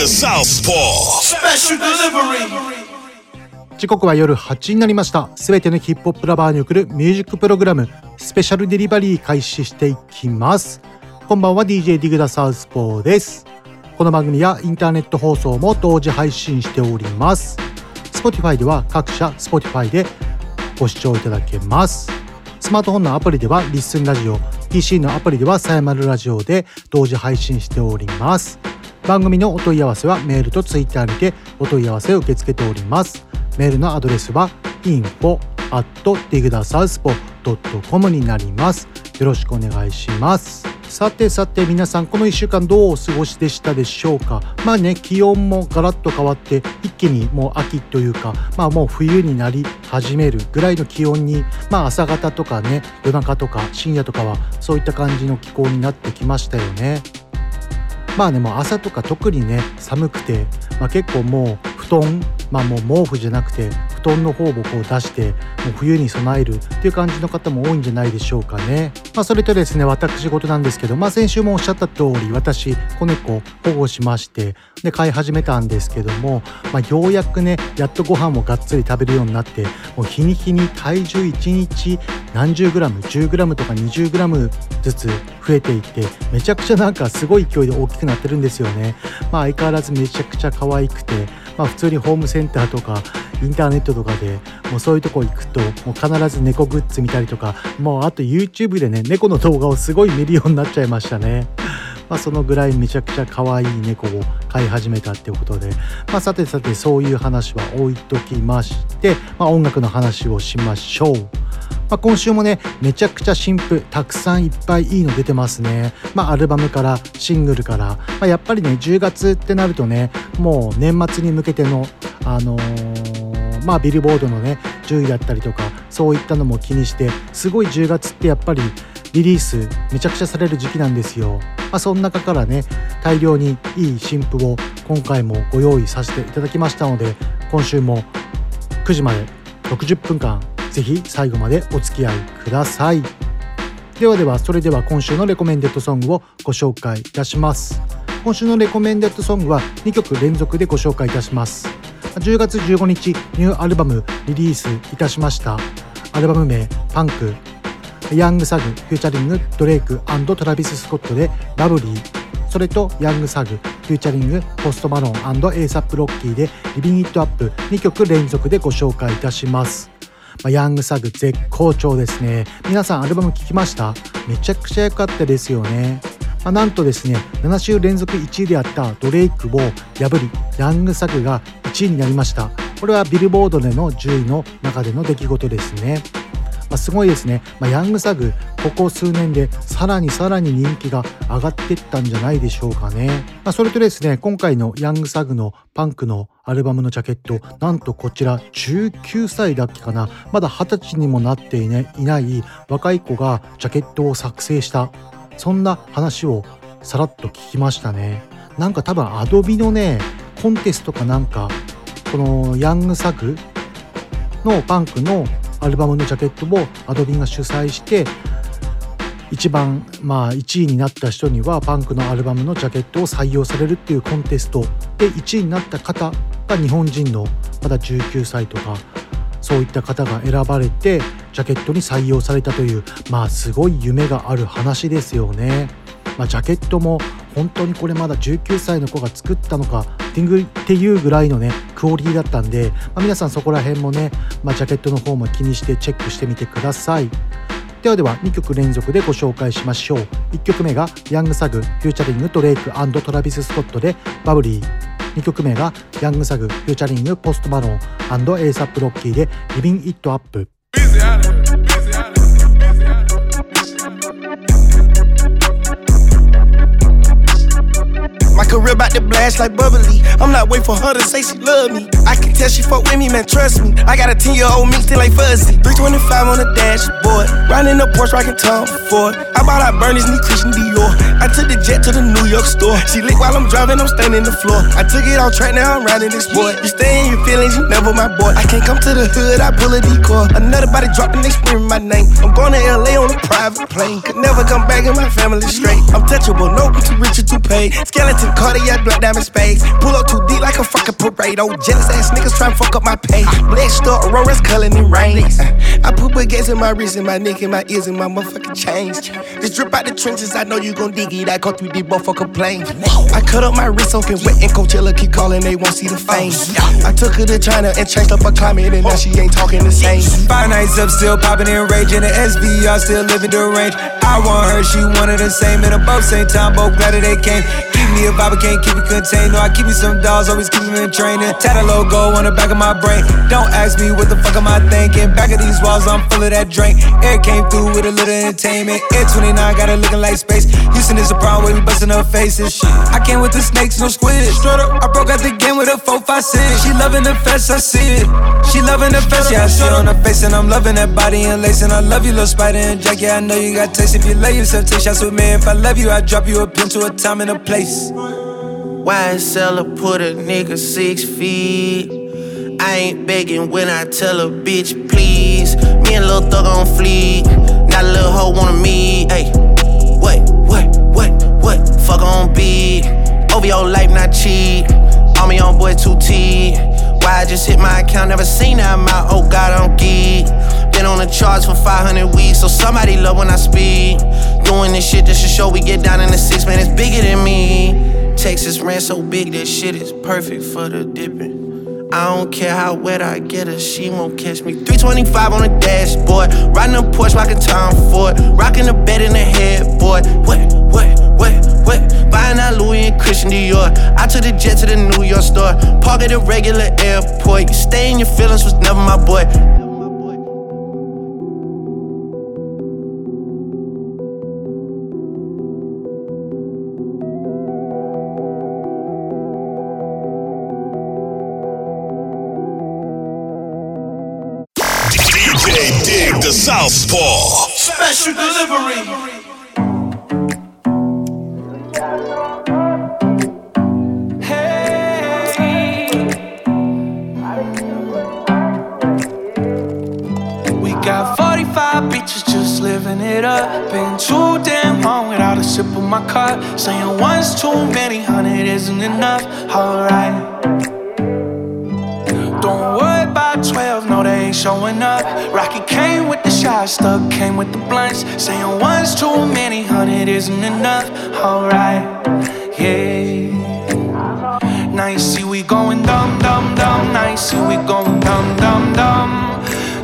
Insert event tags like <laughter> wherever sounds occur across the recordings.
The Southpaw. Special delivery. 時刻は夜8時になりました。すべてのヒップホップラバーに送るミュージックプログラムスペシャルデリバリー開始していきます。こんばんは DJ ディグダサウスポーです。この番組やインターネット放送も同時配信しております。Spotify では各社 Spotify でご視聴いただけます。スマートフォンのアプリではリッスンラジオ PC のアプリではさやまるラジオで同時配信しております番組のお問い合わせはメールとツイッターにてお問い合わせを受け付けております。メールのアドレスは info at digdasouthpo.com になります。よろしくお願いします。さてさて皆さんこの1週間どうお過ごしでしたでしょうか？まあね気温もガラッと変わって一気にもう秋というかまあもう冬になり始めるぐらいの気温にまあ朝方とかね夜中とか深夜とかはそういった感じの気候になってきましたよね。まあねも朝とか特にね寒くて、まあ、結構もう布団まあもう毛布じゃなくて布団の方をこう出してもう冬に備えるっていう感じの方も多いんじゃないでしょうかね。まあそれとですね私事なんですけどまあ先週もおっしゃった通り私子猫保護しましてで飼い始めたんですけども、まあ、ようやくねやっとご飯もがっつり食べるようになってもう日に日に体重1日何十グラム10グラムとか20グラムずつ増えていってめちゃくちゃなんかすごい勢いで大きくなってるんですよね。まあ相変わらずめちゃくちゃ可愛くてまあ、普通にホームセンターとかインターネットとかでもうそういうとこ行くともう必ず猫グッズ見たりとかもうあと YouTube でね猫の動画をすごい見るようになっちゃいましたね。まあ、そのぐらいめちゃくちゃ可愛い猫を飼い始めたってことで、まあ、さてさてそういう話は置いときまして、まあ、音楽の話をしましょう。まあ、今週もねめちゃくちゃ新譜たくさんいっぱいいいの出てますね、まあ、アルバムからシングルから、まあ、やっぱりね10月ってなるとねもう年末に向けてのあのーまあビルボードのね10位だったりとかそういったのも気にしてすごい10月ってやっぱりリリースめちゃくちゃされる時期なんですよ、まあ、その中からね大量にいい新譜を今回もご用意させていただきましたので今週も9時まで60分間ぜひ最後までお付き合いください。ではではそれでは今週の recommended song をご紹介いたします。今週の recommended song は2曲連続でご紹介いたします。10月15日ニューアルバムリリースいたしました。アルバム名「パンク」ヤングサグ featuring ドレイクトラビス・スコットで「Bubbly」それとヤングサグ featuring ポストマローンエイサップロッキーで「Livin' It Up」2曲連続でご紹介いたします。まあ、ヤングサグ絶好調ですね。皆さんアルバム聴きました？めちゃくちゃ良かったですよね。まあ、なんとですね7週連続1位であったドレイクを破りヤングサグが1位になりました。これはビルボードでの10位の中での出来事ですね。まあ、すごいですね、まあ、ヤングサグここ数年でさらにさらに人気が上がってったんじゃないでしょうかね、まあ、それとですね今回のヤングサグのパンクのアルバムのジャケットなんとこちら19歳だっけかな。まだ20歳にもなってい,、ね、いない若い子がジャケットを作成したそんな話をさらっと聞きましたね。なんか多分アドビのねコンテストかなんかこのヤングサグのパンクのアルバムのジャケットをアドビが主催して一番まあ1位になった人にはパンクのアルバムのジャケットを採用されるっていうコンテストで1位になった方が日本人のまだ19歳とかそういった方が選ばれてジャケットに採用されたというまあすごい夢がある話ですよね。まあ、ジャケットも本当にこれまだ19歳の子が作ったのかっていうぐらいのねクオリティだったんで、まあ、皆さんそこら辺もね、まあ、ジャケットの方も気にしてチェックしてみてください。ではでは2曲連続でご紹介しましょう。1曲目がヤングサグ featuring ドレイクトラビス・スコットで Bubbly。2曲目がヤングサグフューチャリングポストマロンエイサップロッキーでリビン・イット・アップ。Career about to blast like bubbly. I'm not waiting for her to say she love me. I can tell she fuck with me, man, trust me. I got a 10 year old me still like fuzzy. 325 on the dashboard. Riding the Porsche, rockin' Tom Ford. I bought out Bernie's new Christian Dior. I took the jet to the New York store. She lit while I'm driving, I'm standing the floor. I took it off track, now I'm riding this boy. You stay in your feelings, you never my boy. I can't come to the hood, I pull a decoy. Another body dropping, they screaming my name. I'm going to LA on a private plane. Could never come back in my family straight. I'm touchable, no, I'm too rich or too paid. Skeleton, cardiac, black diamond spades. Pull up too deep like a fucking parade. Oh, jealous ass niggas try to fuck up my pay. Black star, Aurora's coloring in rain. Uh, I put baguettes in my wrist and my neck and my ears and my motherfucking chains. Just drip out the trenches, I know you gon' dig it. I go through these motherfucking planes. I cut up my wrist, soaking wet, and Coachella keep calling, they won't see the fame. I took her to China and changed up her climate, and now she ain't talking the same. Five nights up, still popping and raging. The SVR still living the range. I want her, she wanted the same. And above same time, both glad that they came. Me a vibe, I can't keep it contained. No, I keep me some dolls, always keep me in training. Tat a logo on the back of my brain. Don't ask me what the fuck am I thinking. Back of these walls, I'm full of that drink. Air came through with a little entertainment. Air 29 got her looking like space. Houston is a problem we busting her faces. Shit. I came with the snakes, no squid. Straight up, I broke out the game with a 4 5 6. She loving the fest, I see it. She loving the fest, yeah, I see it on her face. And I'm loving that body and lace. And I love you, little spider and Jack. Yeah, I know you got taste. If you love yourself, take shots with me. If I love you, I drop you a pin to a time and a place. YSL put a nigga six feet. I ain't begging when I tell a bitch please. Me and Lil Thug on fleek. Not a little hoe wanna meet. Hey, what, what, what, what? Fuck on beat. OVO life not cheap. All me on boy 2T. Why I just hit my account, never seen that amount. Oh God, I'm geek. Been on the charts for 500 weeks, so somebody love when I speak. Doing this shit just to show we get down in the six, man, it's bigger than me. Texas ran so big, that shit is perfect for the dipping. I don't care how wet I get her, she won't catch me. 325 on the dashboard, riding a Porsche, rocking Tom Ford, rocking the bed in the headboard. What, what, what, what? Buying out Louis and Christian Dior. I took the jet to the New York store, park at a regular airport. You stay in your feelings was never my boy. Long without a sip of my cup. Saying one's too many, hundred isn't enough. Alright. Don't worry about 12, no, they ain't showing up. Rocky came with the shots, stuck came with the blunts. Saying one's too many, hundred isn't enough. Alright, yeah. Now you see we going dumb, dumb, dumb. Now you see we going dumb, dumb, dumb.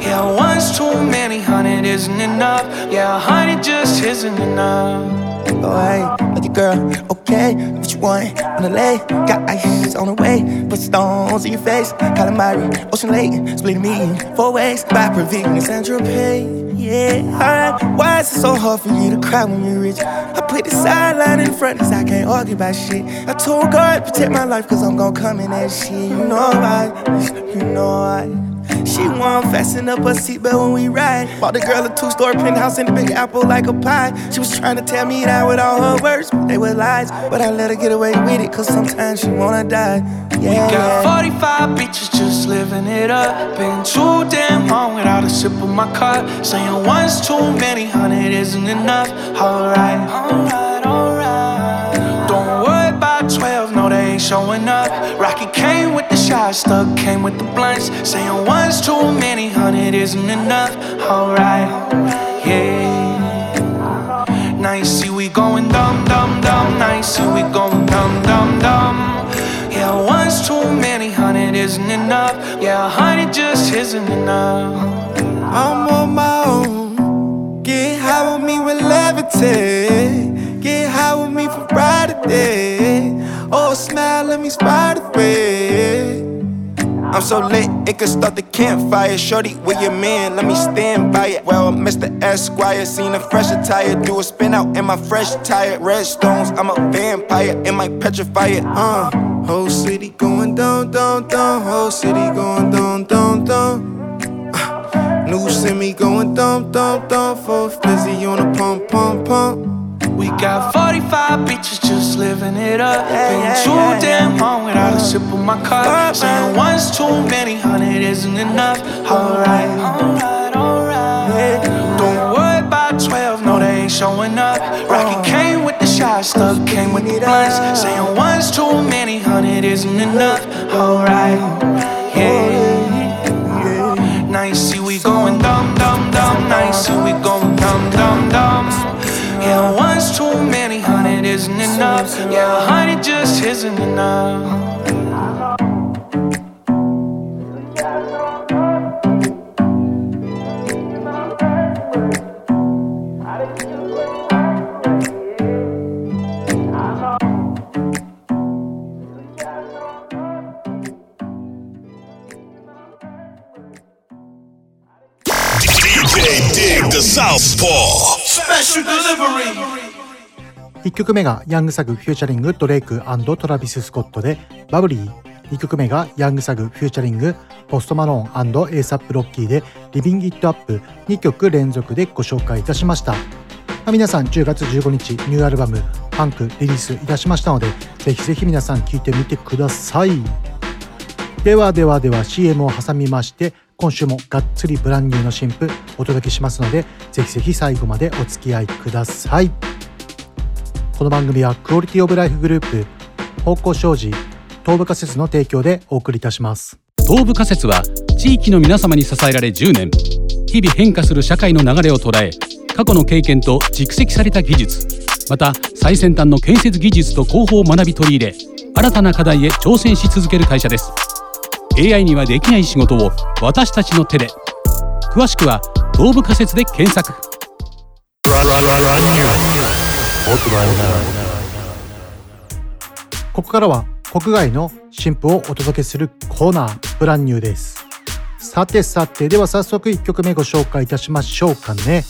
Yeah, one's too many, hundred isn't enough. Yeah, hundred just isn't enough. Like your girl, okay, what you want the lay? Got ice on the way, put stones in your face. Calamari, Ocean Lake, splitting me four ways. By Provine, Sandra Pay. Yeah, alright. Why is it so hard for you to cry when you're rich? I put the sideline in front, cause I can't argue about shit. I told God, protect my life, cause I'm gonna come in that shit. You know why? You know why? She want fasten up her seatbelt when we ride. Bought the girl a two-story penthouse in the Big Apple like a pie. She was trying to tell me that with all her words, but they were lies. But I let her get away with it, cause sometimes she wanna die. Yeah. We got 45 bitches just living it up. Been too damn long without a sip of my cup. Saying one's too many, hundred isn't enough. Alright, alright, alright. Don't worry about 12, no, they ain't showing up. Rocky came with the shots, stuck came with the blunts. Saying one's too many, hundred isn't enough. Alright, yeah. Now you see we going dumb, dumb, dumb. Now you see we going dumb, dumb, dumb. Yeah, one's too many, hundred isn't enough. Yeah, hundred just isn't enough. I'm on my own. Get high with me with levitate. Get high with me for Friday. Oh, smile, let me spot the. I'm so lit, it could start the campfire. Shorty, with your man? Let me stand by it. Well, Mr. Esquire, seen a fresh attire. Do a spin out in my fresh tire. Red stones, I'm a vampire. It might petrify it, uh. Whole city going down, down, down. Whole city going down, down, down. Uh, new semi going down, down, down. For fizzy on a pump, pump, pump. We got 45 bitches just living it up. Been too damn long without a sip of my cup. Saying one's too many, hundred isn't enough. Alright, alright, alright. Don't worry about 12, no, they ain't showing up. Rocky uh-huh. came with the shot, stuck came with the blunts. Saying one's too many, hundred isn't enough. Alright, oh, yeah. Now you see we going dumb, dumb, dumb. Now you see we going dumb, dumb, dumb. Yeah, isn't enough. Yeah, honey just isn't enough. DJ Dig the Southpaw. Special delivery. 1曲目がヤングサグ featuring ドレイクトラビス・スコットで Bubbly。2曲目がヤングサグ featuring ポストマローンエイサップロッキーで Livin' It Up。2曲連続でご紹介いたしました、ま、皆さん10月15日ニューアルバム「パンク」リリースいたしましたのでぜひぜひ皆さん聴いてみてください。ではではでは CM を挟みまして今週もがっつりブランニューの新譜お届けしますのでぜひぜひ最後までお付き合いください。この番組はクオリティオブライフグループ方向障子東部仮説の提供でお送りいたします。東部仮説は地域の皆様に支えられ10年日々変化する社会の流れを捉え過去の経験と蓄積された技術また最先端の建設技術と広報を学び取り入れ新たな課題へ挑戦し続ける会社です。AI にはできない仕事を私たちの手で。詳しくは東部仮説で検索ここからは国外の新譜をお届けするコーナーブランニューです。さてさてでは早速1曲目ご紹介いたしましょうかね。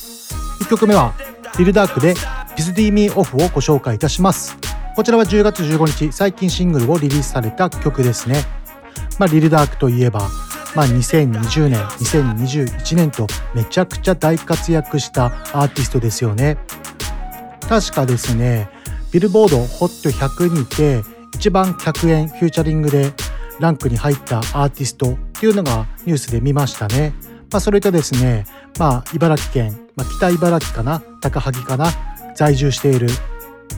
1曲目はビルダークでピズディーミーオフをご紹介いたします。こちらは10月15日最近シングルをリリースされた曲ですね。まあ、リルダークといえば、まあ、2020年2021年とめちゃくちゃ大活躍したアーティストですよね。確かですねビルボード HOT100 にて一番100円フューチャリングでランクに入ったアーティストっていうのがニュースで見ましたね。まあ、それとですね、まあ、茨城県、まあ、北茨城かな高萩かな在住している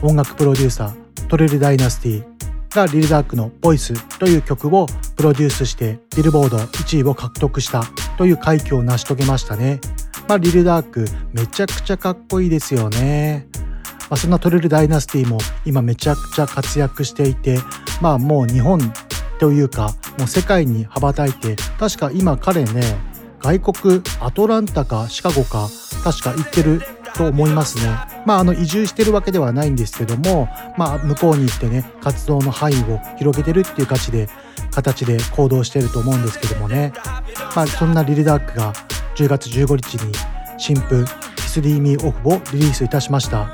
音楽プロデューサートレルダイナスティがリルダークの「ボイスという曲をプロデュースしてビルボード1位を獲得したという快挙を成し遂げましたね。まあ、リルダークめちゃくちゃかっこいいですよね。まあ、そんなトレルダイナスティも今めちゃくちゃ活躍していてまあもう日本というかもう世界に羽ばたいて確か今彼ね外国アトランタかシカゴか確か行ってると思いますね。まあ、あの移住してるわけではないんですけども、まあ、向こうに行ってね活動の範囲を広げてるっていう形で形で行動してると思うんですけどもね、まあ、そんなリルダークが10月15日に新譜「キスリーミーオフ」をリリースいたしました。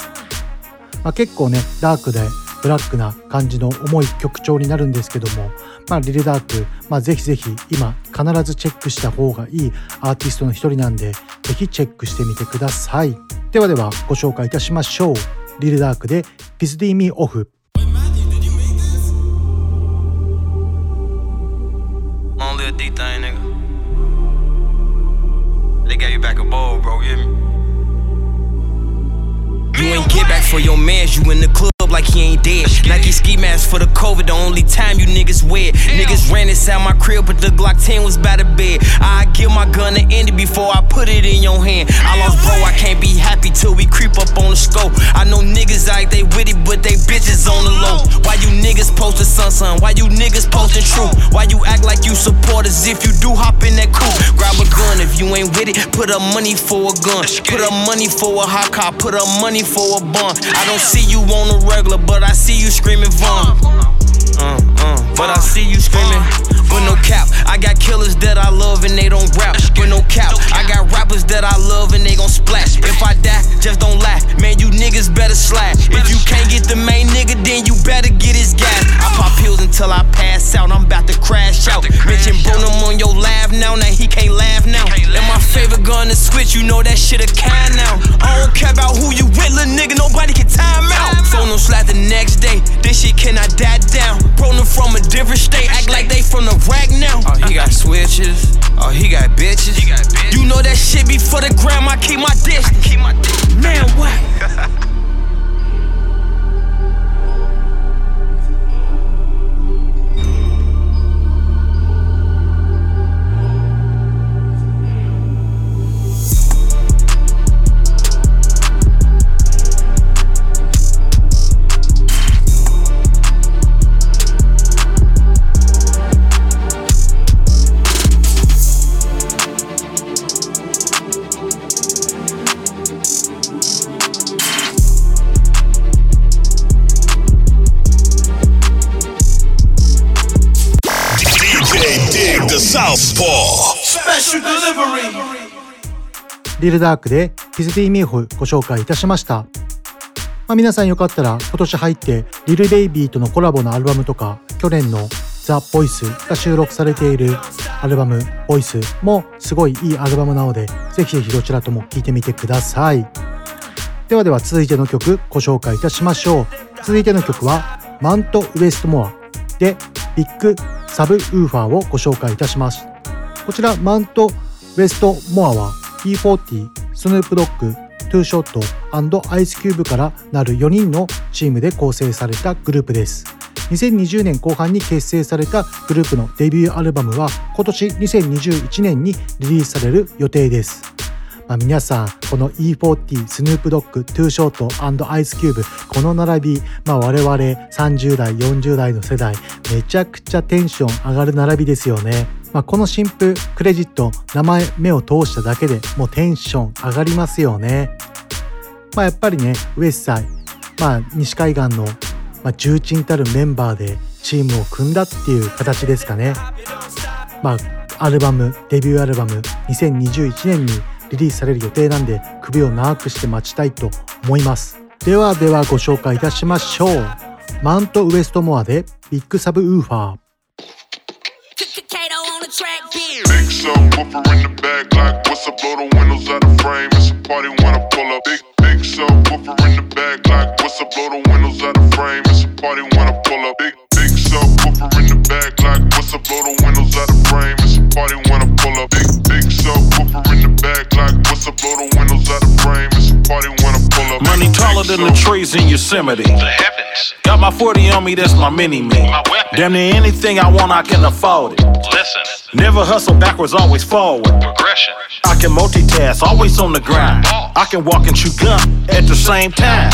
まあ、結構ねダークでブラックな感じの重い曲調になるんですけども、まあ、リルダーク、まあ、ぜひぜひ今必ずチェックした方がいいアーティストの一人なんでぜひチェックしてみてくださいではではご紹介いたしましょうリルダークで「ピスディーミーオフ」Only a D thing, nigga. They gave you back a bowl, bro, you hear me? You ain't get back for your mans, you in the club like he ain't dead. Nike ski mask for the COVID, the only time you niggas wear. Niggas ran inside my crib, but the Glock 10 was by the bed. I give my gun to Andy before I put it in your hand. I lost bro, I can't be happy till we creep up on the scope. I know niggas like they with it, but they bitches on the low. Why you niggas posting sun sun? Why you niggas posting true? Why you act like you support us if you do hop in that coupe? Grab a gun if you ain't with it, put up money for a gun. Put up money for a hot car, put up money for a bun. I don't see you on the regular, but I see you screaming Vaughn. Uh, uh, but I see you screaming. But no cap, I got killers that I love and they don't rap, but no cap. I got rappers that I love and they gon' splash. If I die, just don't laugh. Man, you niggas better slide. If you can't get the main nigga, then you better get his gas. I pop pills until I pass out. I'm about to crash out. Mention Bruno on your laugh now, now he can't laugh now. My favorite gun to switch, you know that shit a kind now. I don't care about who you with, little nigga, nobody can time out. Phone no slap the next day, this shit cannot die down. Bro, them from a different state, act like they from the rack now. Oh, he got switches, oh, he got bitches. You know that shit before the gram, I keep my distance. Man, what? <laughs> リルダークで Pissed Me Off をご紹介いたしました。まあ、皆さんよかったら今年入ってリル・ベイビーとのコラボのアルバムとか去年の The Voice が収録されているアルバム Voice もすごいいいアルバムなのでぜひぜひどちらとも聴いてみてください。ではでは続いての曲ご紹介いたしましょう。続いての曲はマウント・ウエストモアで Big Subwoofer をご紹介いたします。こちらマウントウェストモアは E40、スヌープドッグ、トゥーショートアイスキューブからなる4人のチームで構成されたグループです。2020年後半に結成されたグループのデビューアルバムは今年2021年にリリースされる予定です。まあ、皆さん、この E40、スヌープドッグ、トゥーショートアイスキューブ、この並び、まあ、我々30代、40代の世代、めちゃくちゃテンション上がる並びですよね。まあ、この新譜クレジット名前目を通しただけでもうテンション上がりますよね。まあ、やっぱりねウエスサイ、まあ、西海岸の、まあ、重鎮たるメンバーでチームを組んだっていう形ですかね。まあ、アルバムデビューアルバム2021年にリリースされる予定なんで首を長くして待ちたいと思います。ではではご紹介いたしましょう。マントウエストモアでビッグサブウーファー。Subwoofer in the back, like what's up? Blow the windows out of frame. It's a party when I pull up. Big big subwoofer in the back, like what's up? Blow the windows out of frame. It's a party when I pull up. Big big subwoofer in the back, like what's up? Blow the windows out of frame. It's a party when I pull up. Big big subwoofer in the back, like what's up? Blow the windows out of frame. It's a party when I pull up. Money taller than the trees in Yosemite. The heavens. Got my 40 on me, that's my mini me. Damn near anything I want, I can afford it. Listen. Never hustle backwards, always forward. Progression. I can multitask, always on the grind. I can walk and chew gum at the same time.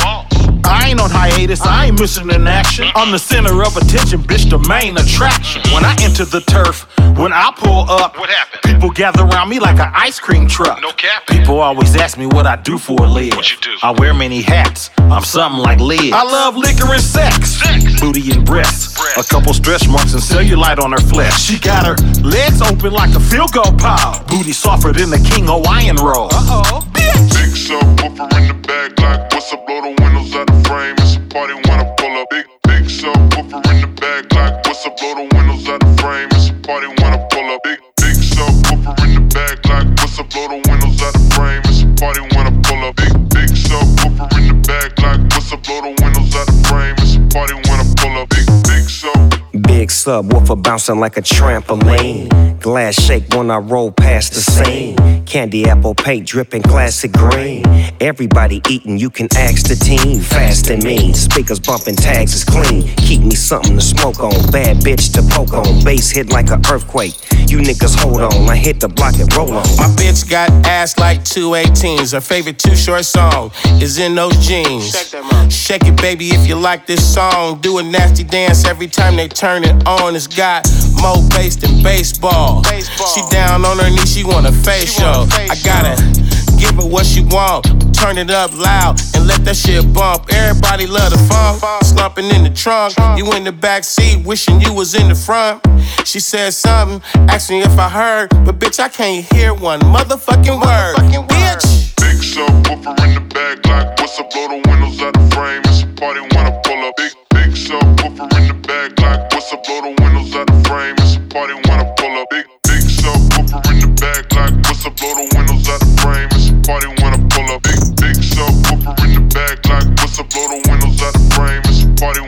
I ain't on hiatus, I ain't missing an action. I'm the center of attention, bitch, the main attraction. When I enter the turf, when I pull up, what happened? People gather around me like an ice cream truck. No cap. People always ask me what I do for a living. What you do? I wear many hats. I'm something like Liz. I love liquor and sex. sex. Booty and breasts. Breast. A couple stretch marks and cellulite on her flesh. She got her legs open like a field goal pile. Booty softer than the King Hawaiian roll. Uh oh. Bitch. Big subwoofer in the back like what's up? Blow the windows out the frame. It's a party when I pull up. Big big subwoofer in the back like what's up? Blow the subwoofer bouncing like a trampoline. Glass shake when I roll past the scene. Candy apple paint dripping classic green. Everybody eating, you can ask the team. Fast and mean, speakers bumping, tags is clean. Keep me something to smoke on. Bad bitch to poke on. Bass hit like an earthquake. You niggas hold on, I hit the block and roll on. My bitch got ass like two 18s. Her favorite two short song is in those jeans. Shake it, baby, if you like this song. Do a nasty dance every time they turn it on. It's got more bass than baseball. She down on her knees, she want a face show. I gotta give her what she want. Turn it up loud and let that shit bump. Everybody love the funk. Slumping in the trunk. You in the back seat, wishing you was in the front. She said something, asked me if I heard, but bitch, I can't hear one motherfucking word. Bitch. Big subwoofer in the back, like what's up? Blow the windows out the frame. It's a party frame. It's a party when I pull up. Big big subwoofer in the back, like what's up? Blow the windows out the frame. It's a party when I pull up. Big big subwoofer in the back, like what's up? Blow the windows out the frame. It's a party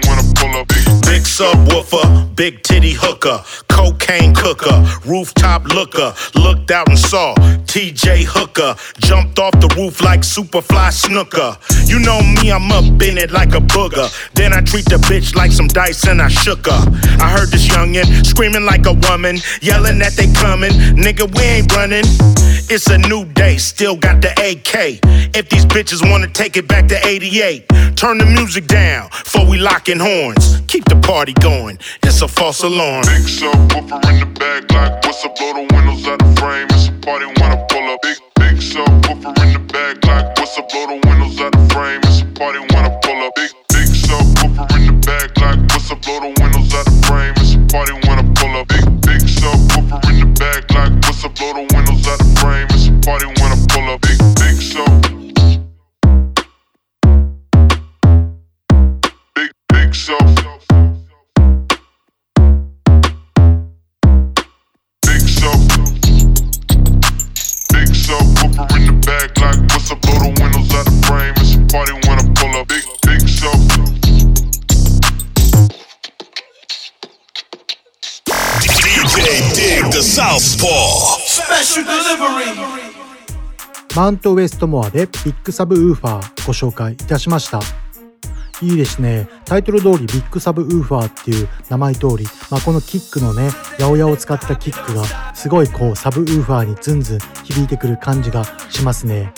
subwoofer, big titty hooker, cocaine cooker, rooftop looker. Looked out and saw TJ Hooker. Jumped off the roof like Superfly Snooker. You know me, I'm up in it like a booger. Then I treat the bitch like some dice and I shook her. I heard this youngin' screaming like a woman, yelling that they coming. Nigga, we ain't running. It's a new day, still got the AK. If these bitches wanna take it back to 88, turn the music down before we lockin' horns. Keep the party going, it's a false alarm. Big subwoofer in the back, like what's up? Blow the windows out the frame. It's a party when I pull up. Big big subwoofer in the back, like what's up? Blow the windows out the frame. It's a party when I pull up. Big big subwoofer in the back, like what's up? Blow the windows out the frame. It's a party when I pull up. Big big subwoofer in the back, like what's up? Blow the windows out the frame. It's a party マウントウエストモアで Big Subwoofer ご紹介いたしました。いいですね。タイトル通り Big Subwoofer っていう名前通り、まあ、このキックのね、八百屋を使ったキックがすごいこうサブウーファーにズンズン響いてくる感じがしますね。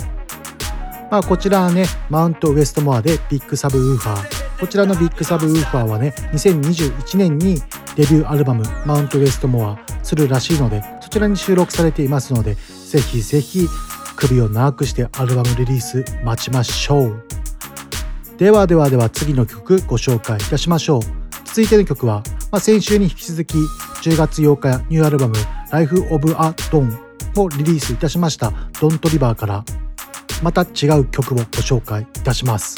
まあこちらはね、マウントウエストモアで Big Subwoofer。こちらの Big Subwoofer はね、2021年にデビューアルバムマウントウエストモアするらしいので、そちらに収録されていますので、ぜひぜひ首を長くしてアルバムリリース待ちましょう。ではではでは次の曲ご紹介いたしましょう。続いての曲は、まあ、先週に引き続き10月8日ニューアルバム Life of a Dawn をリリースいたしましたドントリバーからまた違う曲をご紹介いたします。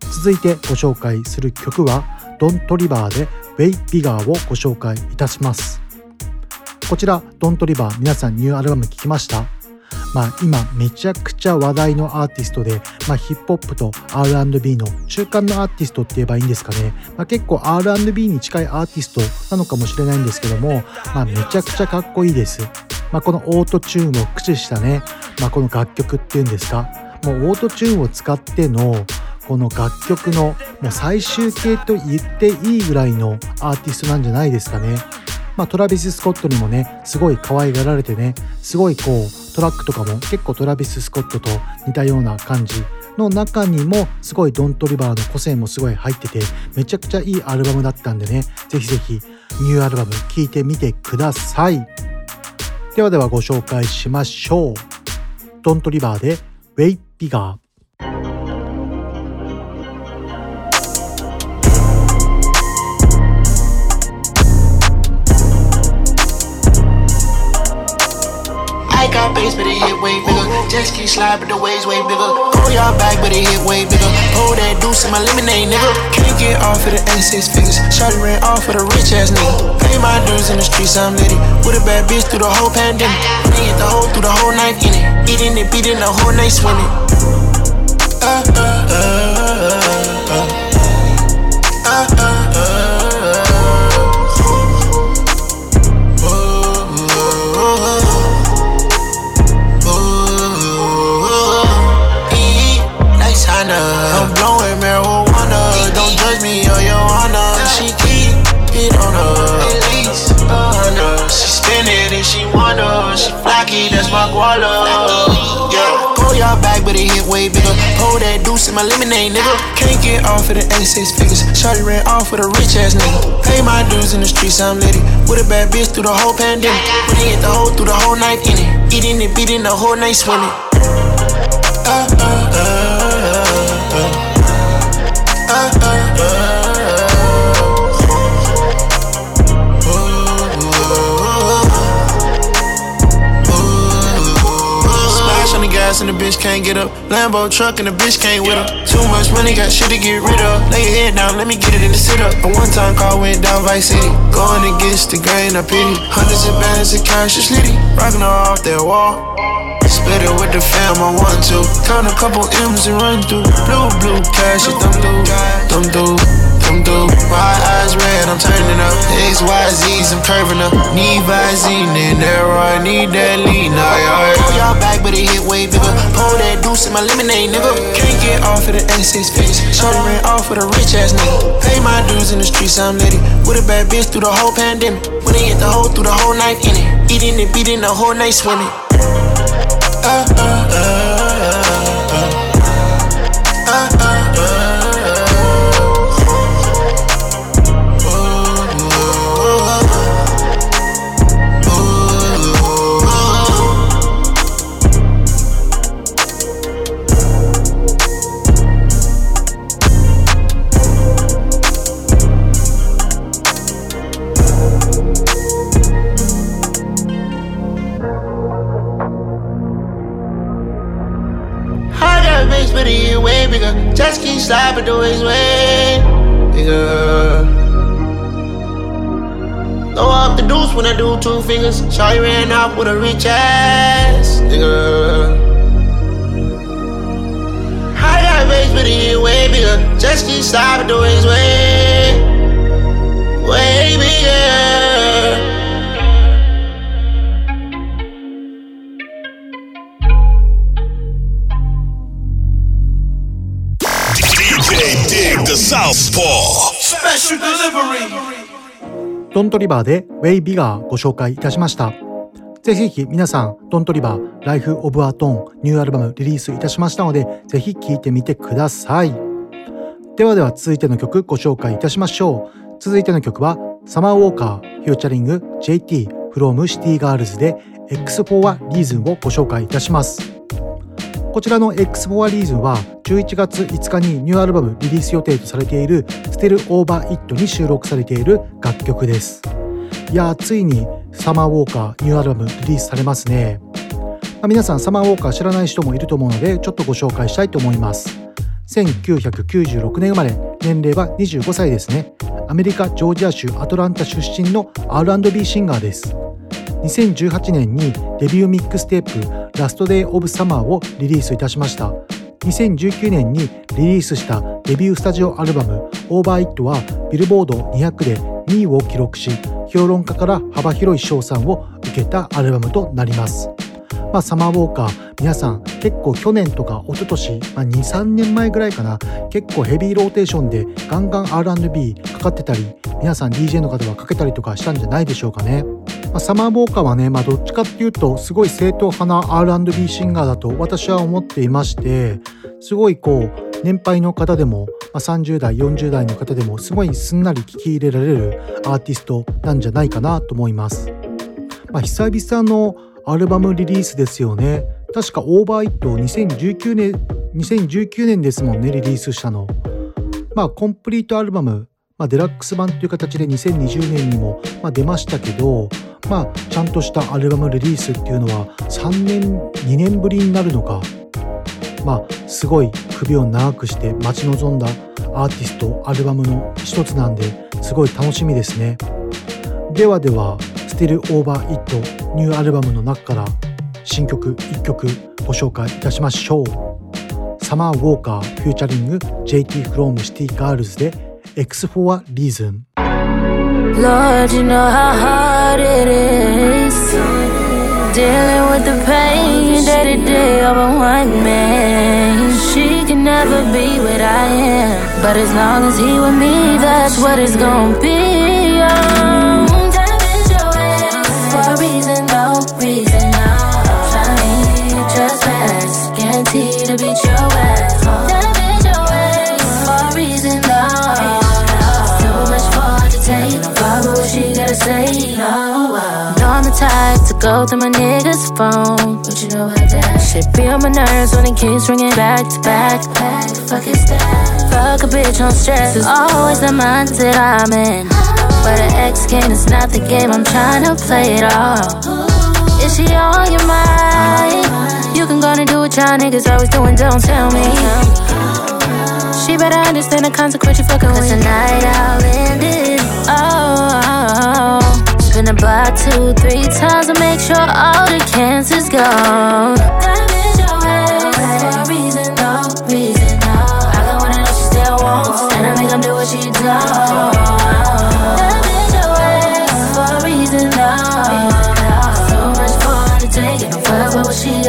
続いてご紹介する曲はドントリバーで Way Bigger をご紹介いたします。こちらドントリバー皆さんニューアルバム聴きました？まあ、今めちゃくちゃ話題のアーティストで、まあ、ヒップホップと R&B の中間のアーティストって言えばいいんですかね、まあ、結構 R&B に近いアーティストなのかもしれないんですけども、まあ、めちゃくちゃかっこいいです、まあ、このオートチューンを駆使したね、まあ、この楽曲っていうんですかもうオートチューンを使ってのこの楽曲のもう最終形と言っていいぐらいのアーティストなんじゃないですかね。まあ、トラビス・スコットにもねすごい可愛がられてねすごいこうトラックとかも結構トラビス・スコットと似たような感じの中にもすごいドントリバーの個性もすごい入っててめちゃくちゃいいアルバムだったんでねぜひぜひニューアルバム聴いてみてくださいではではご紹介しましょう。ドントリバーでウェイ・ビガー bass, but it hit way bigger. Just keep slide, but the waves way bigger. Pull y'all back, but it hit way bigger. Pull that deuce in my lemonade, nigga. Can't get off of the N6 figures. Shorty ran off of the rich ass nigga. Pay my dues in the streets, I'm litty. With a bad bitch through the whole pandemic. Hit the whole through the whole night in it. Eating it, beating the whole night swimming. Uh, uh, uh, uh, uh. Uh, uh, blowing marijuana. Don't judge me or your honor. She keep it on her. At least a hundred. She spend it and she wanna. She flaky, that's my guala. Yeah. Pull y'all back, but it hit way bigger. Pull that deuce in my lemonade, nigga. Can't get off of the N6 figures. Shorty ran off with a rich ass nigga. Pay my dues in the streets, I'm litty. With a bad bitch through the whole pandemic. We hit the whole through the whole night in it. Eating it, beating the whole night swimming. Uh, uh, uh, gas and the bitch can't get up. Lambo truck and the bitch can't with her. Too much money, got shit to get rid of. Lay your head down, let me get it in the sit up. A one time car went down Vice City. Going against the grain, I pity. Hundreds of bands of cash, it's litty. Rocking her off that wall. Split it with the fam I want two. Count a couple M's and run through. Blue, blue cash, them do, them do come through. My eyes red, I'm turning up. X, Y, Z's, I'm curving up. Need Visine in there, I need that lean. Nah, yeah, yeah. Y'all back, but it hit way bigger. Pour that deuce in my lemonade, nigga. Can't get off of the S6 figures. Shorty ran off with a rich ass nigga. Pay my dues in the streets, I'm litty. With a bad bitch through the whole pandemic. When they hit the hole through the whole night in it. Eating and beating the whole night swimming. Uh, uh, uh, Just keep sliding the ways way, nigga. Throw up the deuce when I do two fingers. Shawty ran off with a rich ass, nigga. I got raised with a way bigger. Just keep sliding the ways way, way bigger. The Southpaw. Special Delivery. ドントリバーでウェイビガーご紹介いたしましたぜひぜひ皆さんドントリバーライフオブアトーンニューアルバムリリースいたしましたのでぜひ聴いてみてくださいではでは続いての曲ご紹介いたしましょう続いての曲はサマーウォーカーフューチャリング JT from City Girls で X4 Reason をご紹介いたしますこちらの X4 リーズンは11月5日にニューアルバムリリース予定とされている Still Over It に収録されている楽曲です。いやついにサマーウォーカーニューアルバムリリースされますね。まあ、皆さんサマーウォーカー知らない人もいると思うのでちょっとご紹介したいと思います。1996年生まれ、年齢は25歳ですね。アメリカ・ジョージア州アトランタ出身の R&B シンガーです。2018年にデビューミックステープ「Last Day of Summer」をリリースいたしました。2019年にリリースしたデビュースタジオアルバム「Over It」はビルボード200で2位を記録し評論家から幅広い賞賛を受けたアルバムとなります。まあ、サマーウォーカー皆さん結構去年とか一昨年、まあ、23年前ぐらいかな結構ヘビーローテーションでガンガン R&B かかってたり皆さん DJ の方はかけたりとかしたんじゃないでしょうかね。まあ、サマーボーカーはね、まあ、どっちかっていうとすごい正統派な R&B シンガーだと私は思っていましてすごいこう年配の方でも、まあ、30代40代の方でもすごいすんなり聞き入れられるアーティストなんじゃないかなと思います。まあ、久々のアルバムリリースですよね。確かオーバーイット2019年、2019年ですもんね、リリースしたの。まあ、コンプリートアルバム、まあ、デラックス版という形で2020年にも、まあ、出ましたけど、まあ、ちゃんとしたアルバムリリースっていうのは3年、2年ぶりになるのか、まあ、すごい首を長くして待ち望んだアーティスト、アルバムの一つなんで、すごい楽しみですね。ではでは、Still Over It ニューアルバムの中から新曲1曲ご紹介いたしましょうサマーウォーカーフューチャリング JT from City Girls で X for a Reason Lord, you know how hard it is Dealing with the pain day to day of a one man She can never be what I am But as long as he with me, that's what it's gonna be reason, no reason, no. Trying just best. Guaranteed to beat your ass. Damage your. For a reason, no. Too much for to take. What she gotta say, no. I'm the type to go my nigga's phone. But you know how that shit be on my nerves when it keeps ringing back to back. Fuck is that? Fuck a bitch on stress is always the mindset I'm in. But an X game is not the game I'm trying to play it all. Is she on your mind? You can go and do what y'all niggas always doing, don't tell me. She better understand the consequence you fucking with. Cause tonight I'll end it. Oh, spin the block two, three times to make sure all the cancer's gone.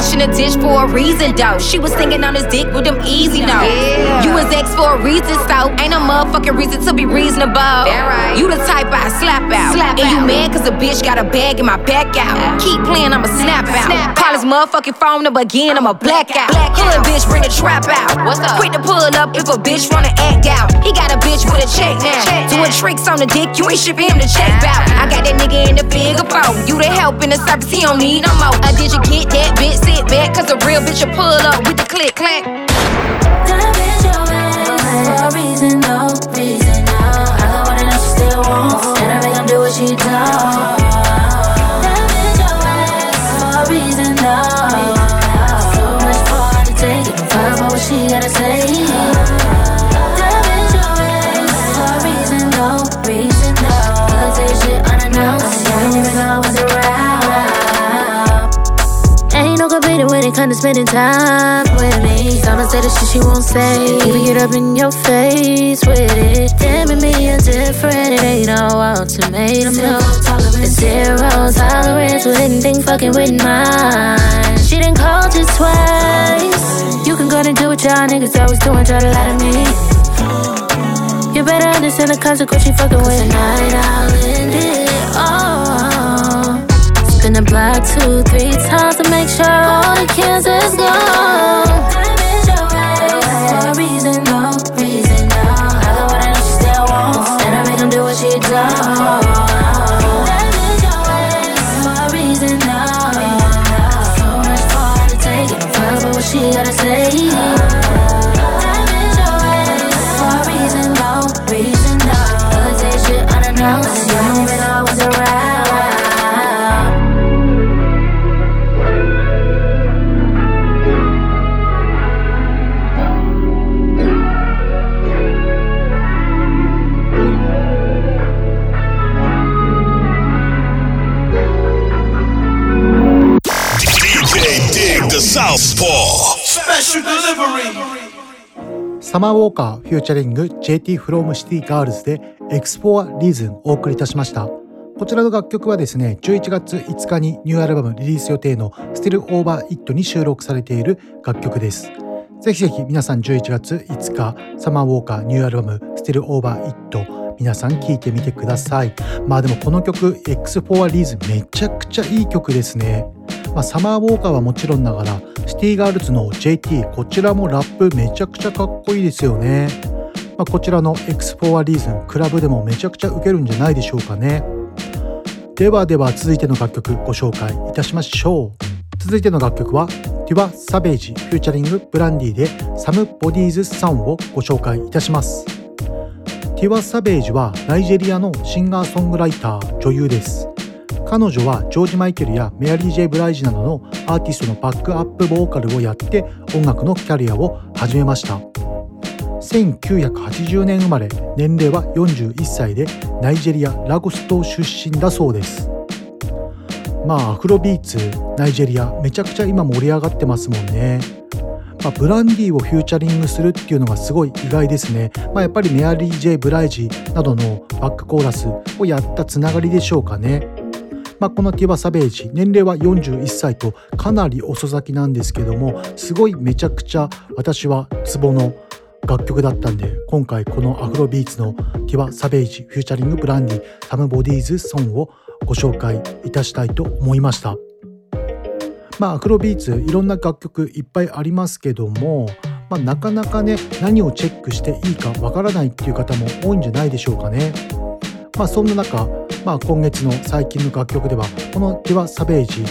That bitch in a ditch for a reason, though. She was singing on his dick with them easy notes. Yeah. You was ex for a reason, so ain't no motherfucking reason to be reasonable. right. You the type I slap out. Slap and you out. mad cause a bitch got a bag in my back out. Keep playing, I'ma snap out. Snap Call his motherfucking phone number again, I'ma black out. Hood bitch, bring the trap out. What's up? Quick to pull up if a bitch wanna act out. He got a bitch with a check now. Doing tricks on the dick, you ain't shipping him the check out. I got that nigga in the figure four. You the help in the service, he don't need no more. Uh, did you get that bitch? Sit back, cause a real bitch will pull up with the click clack. That bitch always for a reason, no reason. I she still wants, and I make them do what she does. That bitch always comes to spending time with me. I'ma say the shit she won't say. Even get up in your face with it. Damn it, me indifferent. It ain't no ultimatum. No. It's zero tolerance with anything fucking with mine. She didn't call you twice. You can go and do what y'all niggas always doing, try to lie to me. You better understand the consequence you fucking with. Tonight I'll end it. The block two, three times to make sure all the kids is gone. サマーウォーカーフューチャリング JT from City Girls で X4 Reason お送りいたしました。こちらの楽曲はですね、11月5日にニューアルバムリリース予定の Still Over It に収録されている楽曲です。ぜひぜひ皆さん11月5日サマーウォーカーニューアルバム Still Over It 皆さん聴いてみてください。まあでもこの曲 X4 Reason めちゃくちゃいい曲ですね。まあ、サマーウォーカーはもちろんながらシティガールズの JT こちらもラップめちゃくちゃかっこいいですよね、まあ、こちらの X4 リーズンクラブでもめちゃくちゃウケるんじゃないでしょうかね。ではでは続いての楽曲ご紹介いたしましょう。続いての楽曲はティワ・サベージ featuring ブランディで Somebody's Son をご紹介いたします。ティワ・サベージはナイジェリアのシンガーソングライター女優です。彼女はジョージ・マイケルやメアリー・ジェイ・ブライジなどのアーティストのバックアップボーカルをやって音楽のキャリアを始めました1980年生まれ年齢は41歳でナイジェリア・ラゴス島出身だそうですまあアフロビーツナイジェリアめちゃくちゃ今盛り上がってますもんねまあ、ブランディをフューチャリングするっていうのがすごい意外ですね。まあ、やっぱりメアリー・ジェイ・ブライジなどのバックコーラスをやったつながりでしょうかね。まあ、このティバ・サベージ年齢は41歳とかなり遅咲きなんですけどもすごいめちゃくちゃ私はツボの楽曲だったんで今回このアフロビーツのティバ・サベージ featuring ブランディ Somebody's Son をご紹介いたしたいと思いました。まあアフロビーツいろんな楽曲いっぱいありますけども、まあ、なかなかね何をチェックしていいかわからないっていう方も多いんじゃないでしょうかね。まあそんな中、まあ、今月の最近の楽曲ではこの「ティワ・サベージ」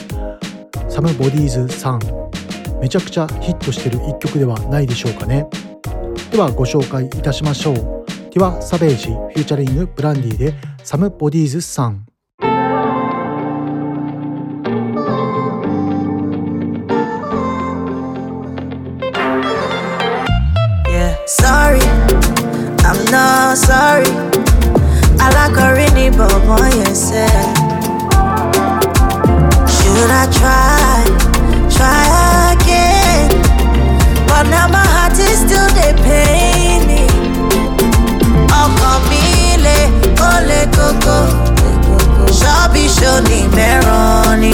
「サム・ボディーズ・サン」めちゃくちゃヒットしてる一曲ではないでしょうかね。ではご紹介いたしましょう。ティワ・サベージフューチャリングブランディでサム・ボディーズ・サン。Sorry, I'm not sorry. Should I try, try again? But now my heart is still they pain me. Ọkàn mi le, le koko. Ṣọ́bí ṣoni mẹ́rọ̀ọ́ni, rọ́ni,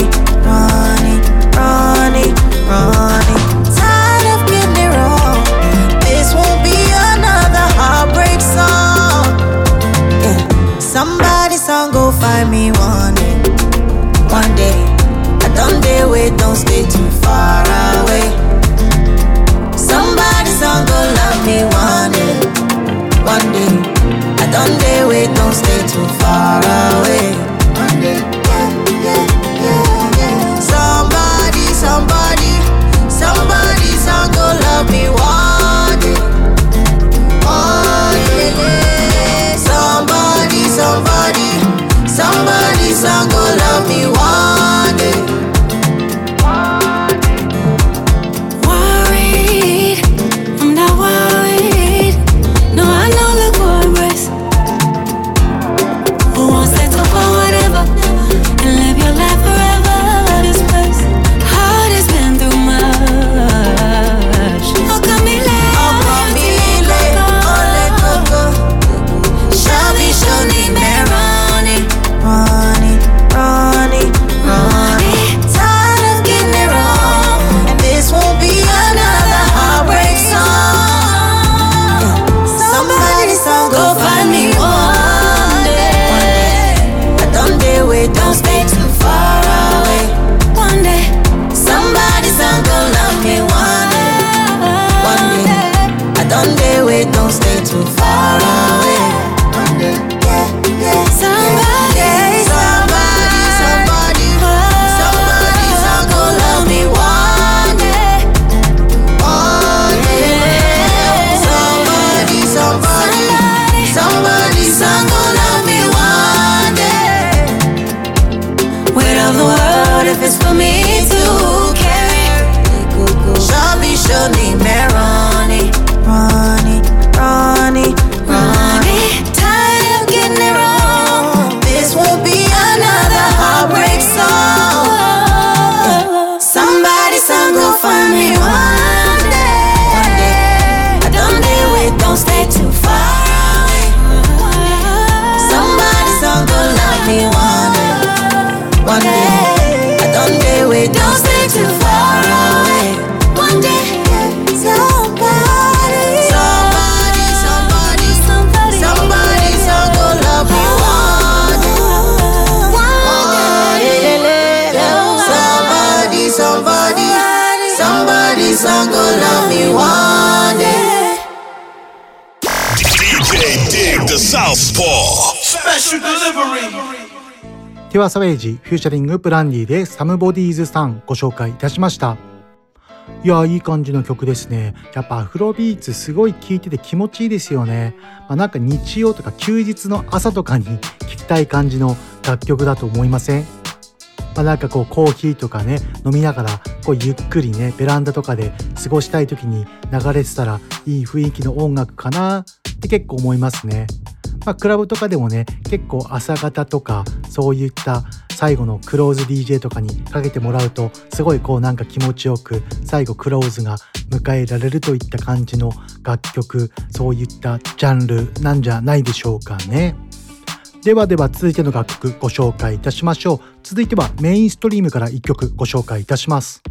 ティワ・サウェイジフューチャリングブランディでサム・ボディーズさんご紹介いたしました。いやいい感じの曲ですね。やっぱアフロビーツすごい聴いてて気持ちいいですよね、まあ、なんか日曜とか休日の朝とかに聴きたい感じの楽曲だと思いません？まあ、なんかこうコーヒーとかね飲みながらこうゆっくりねベランダとかで過ごしたい時に流れてたらいい雰囲気の音楽かなって結構思いますね。まあ、クラブとかでもね結構朝方とかそういった最後のクローズ DJ とかにかけてもらうとすごいこうなんか気持ちよく最後クローズが迎えられるといった感じの楽曲そういったジャンルなんじゃないでしょうかね。ではでは続いての楽曲ご紹介いたしましょう。続いてはメインストリームから1曲ご紹介いたします。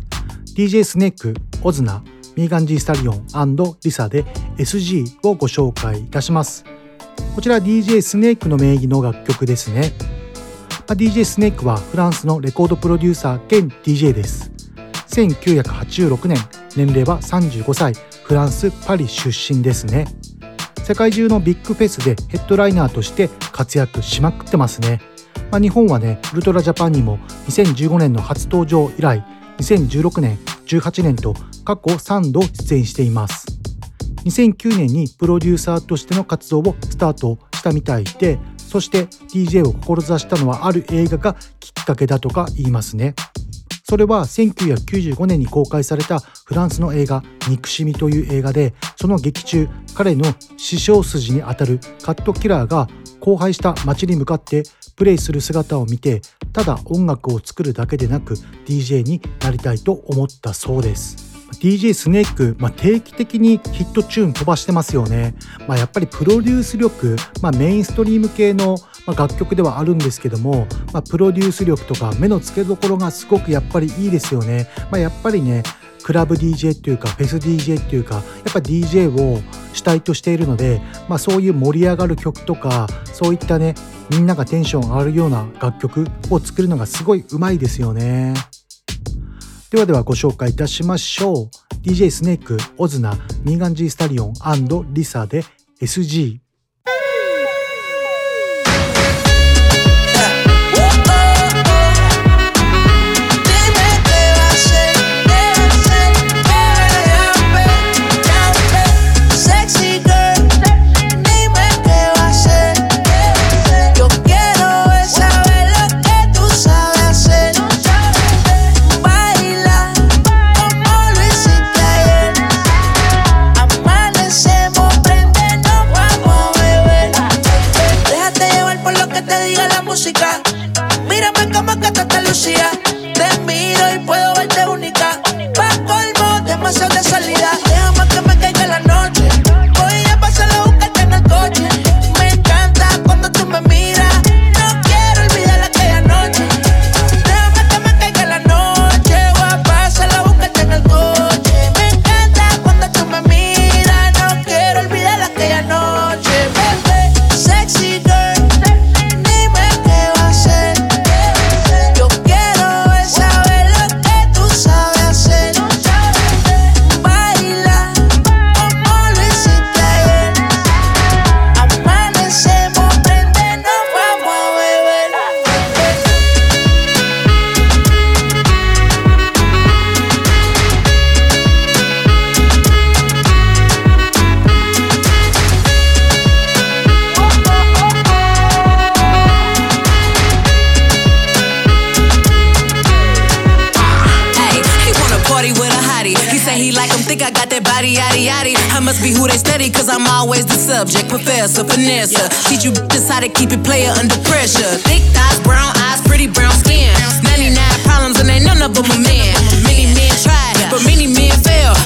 DJ スネーク、オズナ、ミーガンジースタリオンリサで SG をご紹介いたします。こちら DJ スネークの名義の楽曲ですね。まあ DJ スネークはフランスのレコードプロデューサー兼 DJ です。1986年年齢は35歳フランス・パリ出身ですね世界中のビッグフェスでヘッドライナーとして活躍しまくってますね、まあ、日本はねウルトラジャパンにも2015年の初登場以来2016年18年と過去3度出演しています2009年にプロデューサーとしての活動をスタートしたみたいでそして DJ を志したのはある映画がきっかけだとか言いますね。それは1995年に公開されたフランスの映画「憎しみ」という映画でその劇中彼の師匠筋にあたるカットキラーが荒廃した街に向かってプレイする姿を見てただ音楽を作るだけでなく DJ になりたいと思ったそうです。DJ スネーク、まあ、定期的にヒットチューン飛ばしてますよね。まあ、やっぱりプロデュース力、まあ、メインストリーム系の楽曲ではあるんですけども、まあ、プロデュース力とか目の付けどころがすごくやっぱりいいですよね。まあ、やっぱりね、クラブ DJ っていうかフェス DJ っていうかやっぱ DJ を主体としているので、まあ、そういう盛り上がる曲とかそういったねみんながテンション上がるような楽曲を作るのがすごいうまいですよね。ではではご紹介いたしましょう。DJ スネーク、オズナ、ミーガンジースタリオンリサで SG。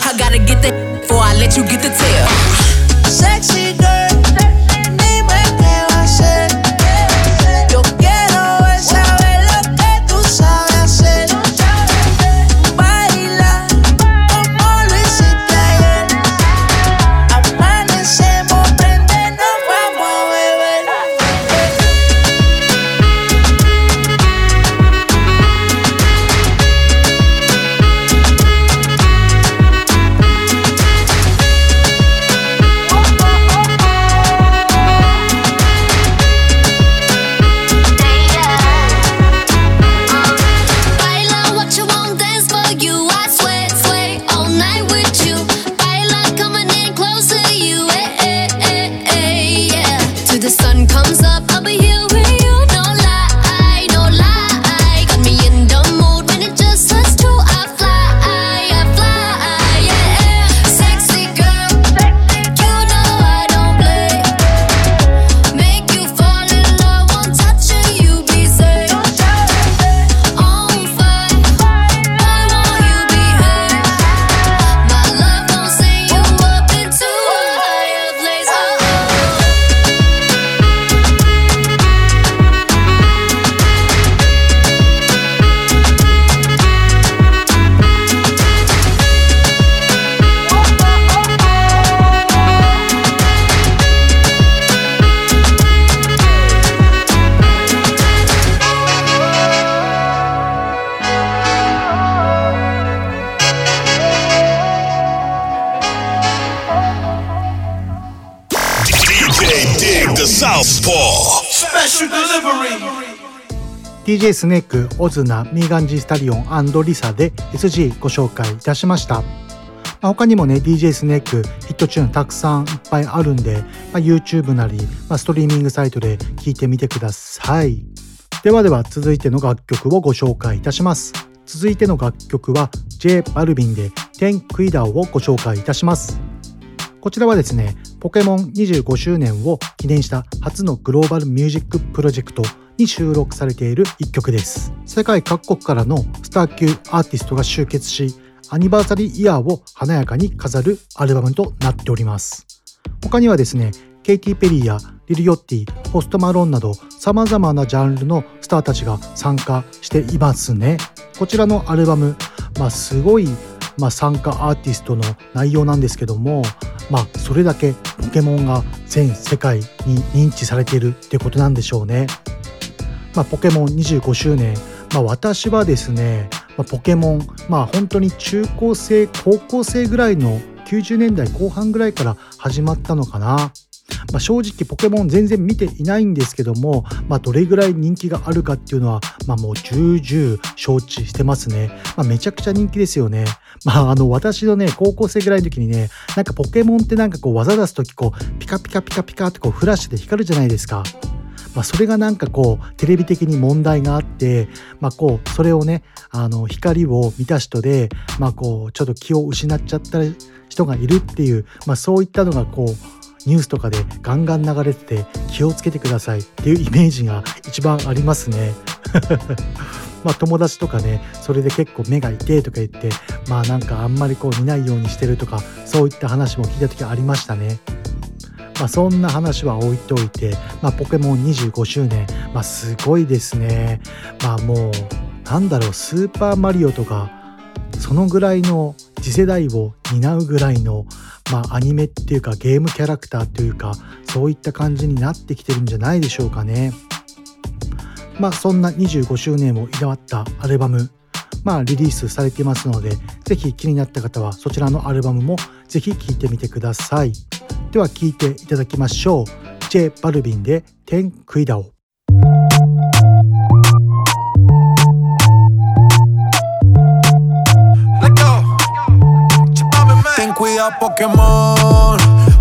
I gotta get that before I let you get the tail. Sexy Southpaw DJ スネーク、オズナ、ミーガンジースタリオンリサで SG ご紹介いたしました。他にもね、DJ スネークヒットチューンたくさんいっぱいあるんで、まあ、YouTube なり、まあ、ストリーミングサイトで聴いてみてください。ではでは続いての楽曲をご紹介いたします。続いての楽曲は J バルビンで Ten Cuidado をご紹介いたします。こちらはですね、ポケモン25周年を記念した初のグローバルミュージックプロジェクトに収録されている一曲です。世界各国からのスター級アーティストが集結し、アニバーサリーイヤーを華やかに飾るアルバムとなっております。他にはですね、ケイティ・ペリーやリル・ヨッティ、ポスト・マロンなど様々なジャンルのスターたちが参加していますね。こちらのアルバム、まあ、すごい、まあ、参加アーティストの内容なんですけども、まあ、それだけポケモンが全世界に認知されているってことなんでしょうね。まあ、ポケモン25周年、まあ、私はですね、まあ、ポケモン、まあ、本当に中高生高校生ぐらいの90年代後半ぐらいから始まったのかな。まあ、正直ポケモン全然見ていないんですけども、まあ、どれぐらい人気があるかっていうのは、まあ、もう重々承知してますね。まあ、めちゃくちゃ人気ですよね。まあ、あの、私のね、高校生ぐらいの時にね、なんかポケモンってなんかこう技出す時こう、ピカピカピカピカってこうフラッシュで光るじゃないですか。まあ、それがなんかこうテレビ的に問題があって、まあ、こうそれをねあの光を見た人で、まあ、こうちょっと気を失っちゃった人がいるっていう、まあ、そういったのがこうニュースとかでガンガン流れてて気をつけてくださいっていうイメージが一番ありますね。<laughs> まあ友達とかねそれで結構目が痛いとか言ってまあなんかあんまりこう見ないようにしてるとかそういった話も聞いた時ありましたね。まあ、そんな話は置いておいて、まあ、ポケモン25周年、まあ、すごいですね。まあもう、なんだろう、スーパーマリオとか、そのぐらいの次世代を担うぐらいの、まあ、アニメっていうかゲームキャラクターというかそういった感じになってきてるんじゃないでしょうかね。まあそんな25周年を祝ったアルバムまあリリースされてますのでぜひ気になった方はそちらのアルバムもぜひ聴いてみてください。では聴いていただきましょう J バルビンで天クイダオ Cuidado Pokémon,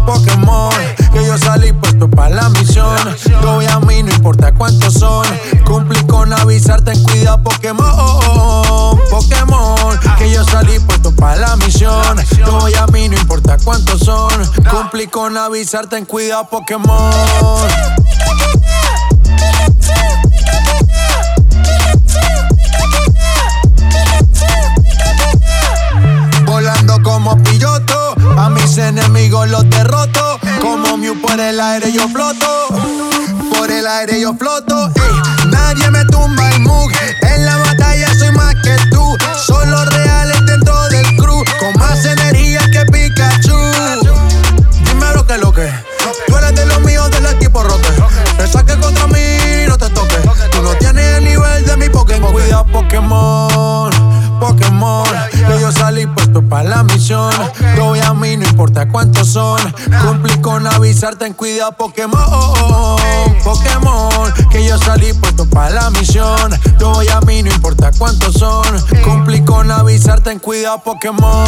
Pokémon Que yo salí puesto para la misión. Yo voy a mí, no importa cuántos son Cumplí con avisar, ten cuidado Pokémon, Pokémon Que yo salí puesto para la misión. Yo voy a mí, no importa cuántos son Cumplí con avisar, ten cuidado Pokémon como pilloto, a mis enemigos los derroto. Como Mew por el aire yo floto, por el aire yo floto. Nadie me tumba el mug, en la batalla soy más que tú. Solo reales dentro del crew, con más energía que Pikachu. Dime lo que lo que, tú eres de los míos del equipo roque. Te saques contra mí, no te toques. Tú no tienes el nivel de mi Pokémon. Cuida Pokémon, Pokémon. Que yo salí puesto para la misión. Yo voy a mí, no importa cuántos son. Cumplí con avisarte en cuidado Pokémon, Pokémon. Que yo salí puesto para la misión. Yo voy a mí, no importa cuántos son. Cumplí con avisarte en cuidado Pokémon.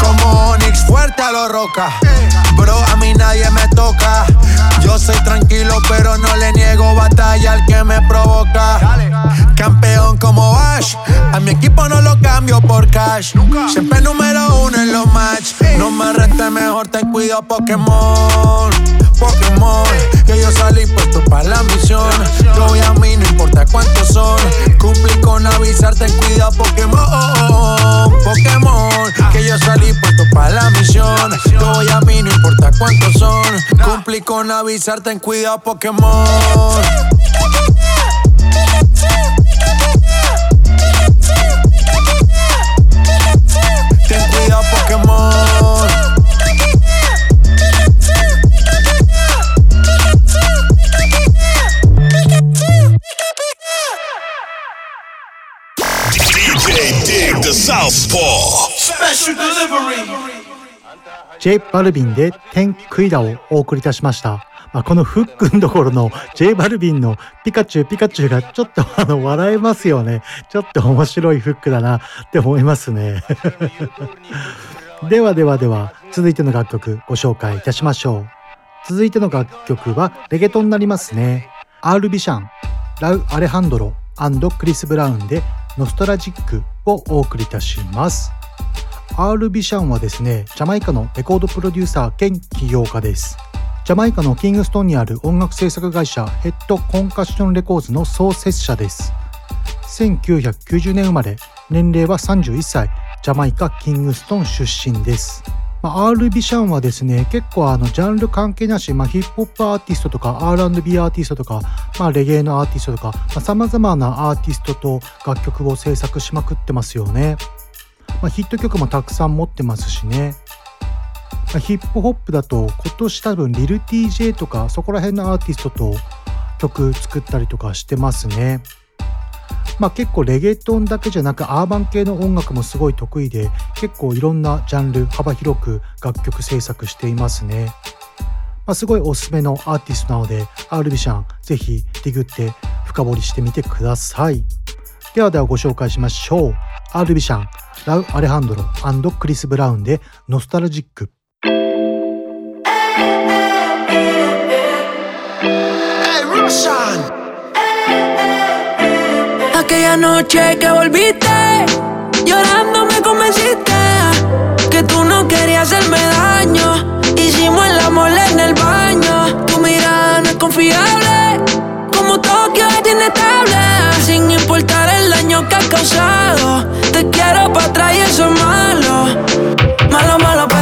Como Onix, fuerte a lo roca. Bro, a mí nadie me toca. Yo soy tranquilo, pero no le niego batalla al que me provoca. Campeón como Ash. A mi equipo no lo cambio por cash. Siempre número uno en los match. No me reste mejor, ten cuidado, Pokémon. Pokémon, que yo salí puesto para la misión. Yo voy a mí, no importa cuántos son. Cumplí con avisarte, ten cuidado, Pokémon. Pokémon, que yo salí puesto para la misión. Yo voy a mí, no importa cuántos son. Cumplí con avisarte, avisar, ten cuidado, Pokémon. ジェイ・バルビンで「テン・クイダ」をお送りいたしました。あ、このフックのところの J バルビンのピカチュウピカチュウがちょっとあの笑えますよね。ちょっと面白いフックだなって思いますね。<laughs> ではではでは続いての楽曲ご紹介いたしましょう。続いての楽曲はレゲトンになりますね。アール・ビシャン、ラウ・アレハンドロクリス・ブラウンでノストラジックをお送りいたします。アール・ビシャンはですね、ジャマイカのレコードプロデューサー兼起業家です。ジャマイカのキングストンにある音楽制作会社ヘッドコンカッションレコーズの創設者です。1990年生まれ、年齢は31歳、ジャマイカ・キングストン出身です。まあ、R・ ビシャンはですね、結構あのジャンル関係なし、まあ、ヒップホップアーティストとか R&B アーティストとか、まあ、レゲエのアーティストとか、さまざ、まなアーティストと楽曲を制作しまくってますよね。まあ、ヒット曲もたくさん持ってますしね。まあ、ヒップホップだと今年多分リル TJ とかそこら辺のアーティストと曲作ったりとかしてますね。まあ結構レゲトンだけじゃなくアーバン系の音楽もすごい得意で結構いろんなジャンル幅広く楽曲制作していますね。まあ、すごいおすすめのアーティストなので R ビシャンぜひディグって深掘りしてみてください。ではではご紹介しましょう。R ビシャン、ラウ・アレハンドロクリス・ブラウンでノスタルジック。Aquella noche que volviste, llorando me convenciste que tú no querías hacerme daño. Hicimos el amor en el baño. Tu mirada no es confiable, como Tokio es inestable. Sin importar el daño que has causado, te quiero para atrás y eso es malo. Malo, malo.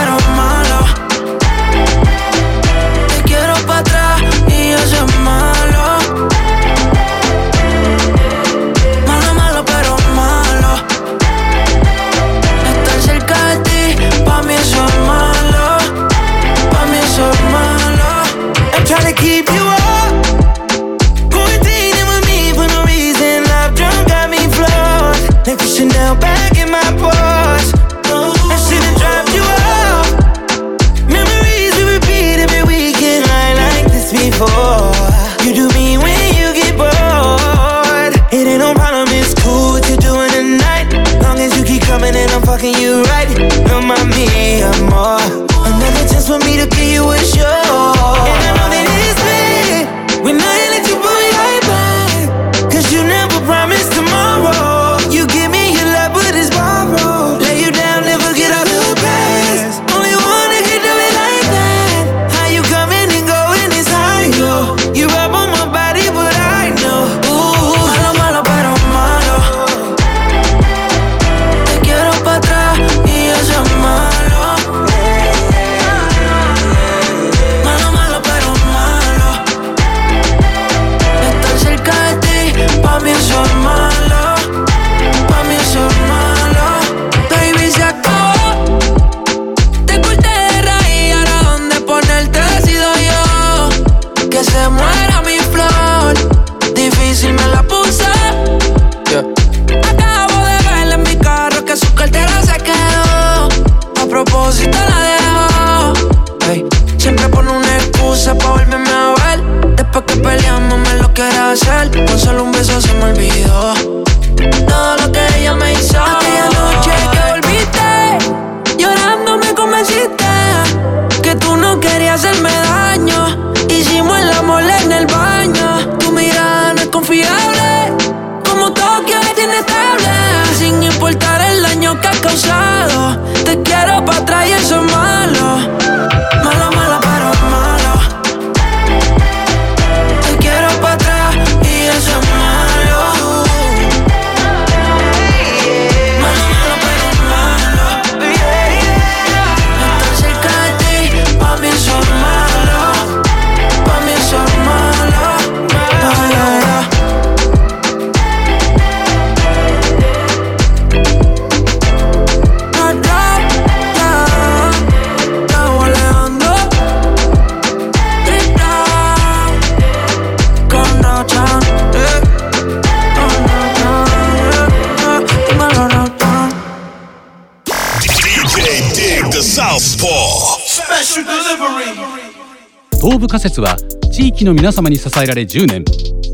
東部仮説は地域の皆様に支えられ10年。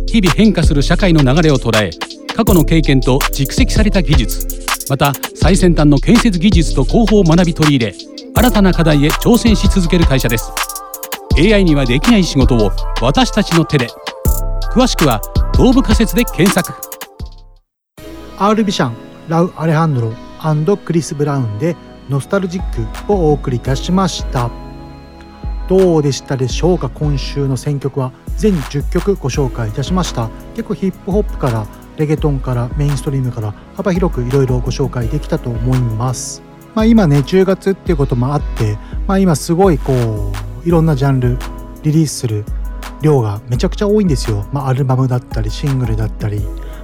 日々変化する社会の流れを捉え過去の経験と蓄積された技術。また最先端の建設技術と広報を学び取り入れ新たな課題へ挑戦し続ける会社です。AI にはできない仕事を私たちの手で。詳しくは東部仮説で検索。R ビシャンラウ・アレハンドロクリス・ブラウンでノスタルジックをお送りいたしました。どうでしたでしょうか？今週の選曲は全10曲ご紹介いたしました。結構ヒップホップからレゲトンからメインストリームから幅広くいろいろご紹介できたと思います。まあ今ね10月っていうこともあってまあ今すごいこういろんなジャンルリリースする量がめちゃくちゃ多いんですよ、まあ、アルバムだったりシングルだったり、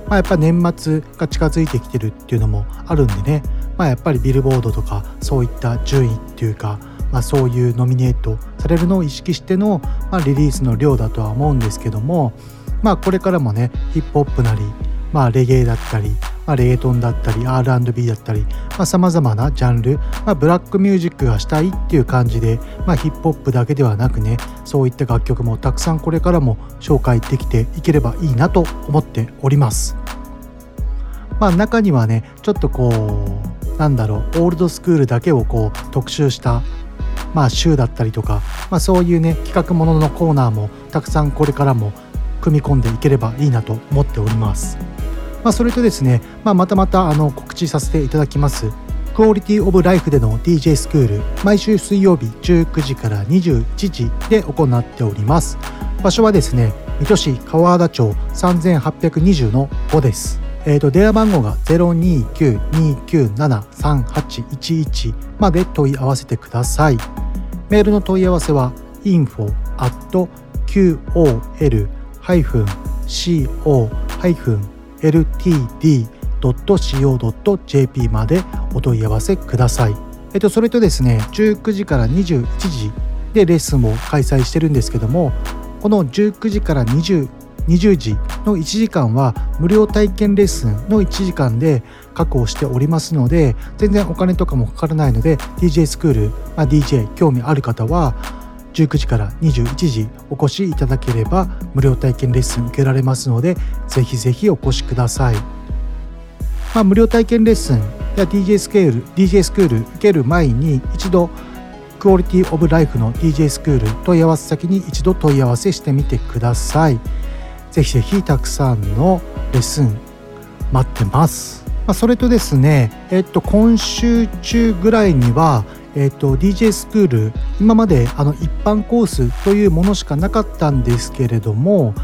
まあ、やっぱ年末が近づいてきてるっていうのもあるんでね、まあ、やっぱりビルボードとかそういった順位っていうかまあ、そういうノミネートされるのを意識しての、まあ、リリースの量だとは思うんですけども、まあ、これからもねヒップホップなり、まあ、レゲエだったり、まあ、レゲトンだったり R&B だったりさまざ、まなジャンル、まあ、ブラックミュージックがしたいっていう感じで、まあ、ヒップホップだけではなくねそういった楽曲もたくさんこれからも紹介できていければいいなと思っております。まあ中にはねちょっとこうなんだろうオールドスクールだけをこう特集したまあ、週だったりとか、まあ、そういうね企画もののコーナーもたくさんこれからも組み込んでいければいいなと思っております。まあ、それとですね、まあ、またまたあの告知させていただきます。クオリティオブライフでの DJ スクール、毎週水曜日19時から21時で行っております。場所はですね、水戸市川原町3820の5です。えーと、電話番号が029-297-3811まで問い合わせてください。メールの問い合わせは info.qol-co-ltd.co.jp までお問い合わせください。えっと、それとですね、19時から21時でレッスンを開催してるんですけども、この19時から20 20時の1時間は無料体験レッスンの1時間で確保しておりますので全然お金とかもかからないので DJ スクール、まあ、DJ 興味ある方は19時から21時お越しいただければ無料体験レッスン受けられますのでぜひぜひお越しください、まあ、無料体験レッスンや DJ スケール DJ スクール受ける前に一度クオリティオブライフの DJ スクール問い合わせ先に一度問い合わせしてみてください。ぜひぜひたくさんのレッスン待ってます。まあ、それとですね、えっと、今週中ぐらいには、えっと、DJ スクール今まであの一般コースというものしかなかったんですけれども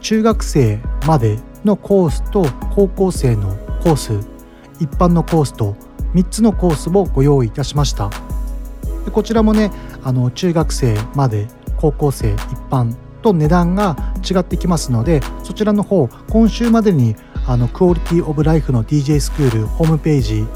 中学生までのコースと高校生のコース一般のコースと3つのコースをご用意いたしましたでこちらもねあの中学生まで高校生一般と値段が違ってきますのでそちらの方今週までにあのクオリティオブライフの DJ スクールホームページ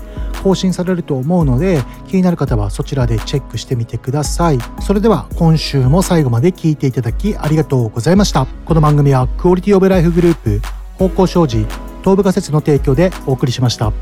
更新されると思うので気になる方はそちらでチェックしてみてくださいそれでは今週も最後まで聞いていただきありがとうございましたこの番組はクオリティオブライフグループ方向障子東部仮説の提供でお送りしました。